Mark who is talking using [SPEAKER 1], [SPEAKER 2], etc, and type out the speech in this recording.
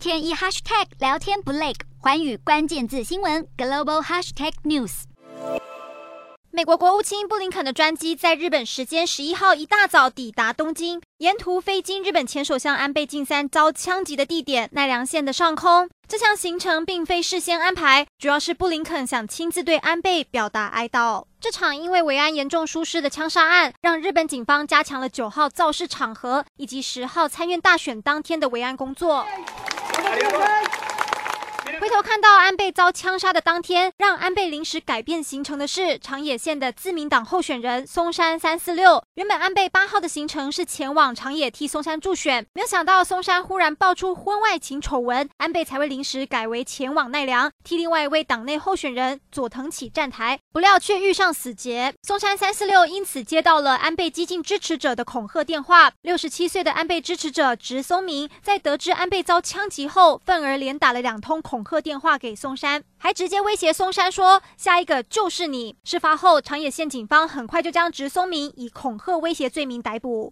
[SPEAKER 1] 天一 hashtag 聊天不累，寰宇关键字新闻 global hashtag news。
[SPEAKER 2] 美国国务卿布林肯的专机在日本时间十一号一大早抵达东京，沿途飞经日本前首相安倍晋三遭枪击的地点奈良县的上空。这项行程并非事先安排，主要是布林肯想亲自对安倍表达哀悼。这场因为维安严重疏失的枪杀案，让日本警方加强了九号造势场合以及十号参院大选当天的维安工作。ありがとう头看到安倍遭枪杀的当天，让安倍临时改变行程的是长野县的自民党候选人松山三四六。原本安倍八号的行程是前往长野替松山助选，没有想到松山忽然爆出婚外情丑闻，安倍才会临时改为前往奈良替另外一位党内候选人佐藤启站台，不料却遇上死劫。松山三四六因此接到了安倍激进支持者的恐吓电话。六十七岁的安倍支持者植松明在得知安倍遭枪击后，愤而连打了两通恐吓。电话给松山，还直接威胁松山说：“下一个就是你。”事发后，长野县警方很快就将植松明以恐吓威胁罪名逮捕。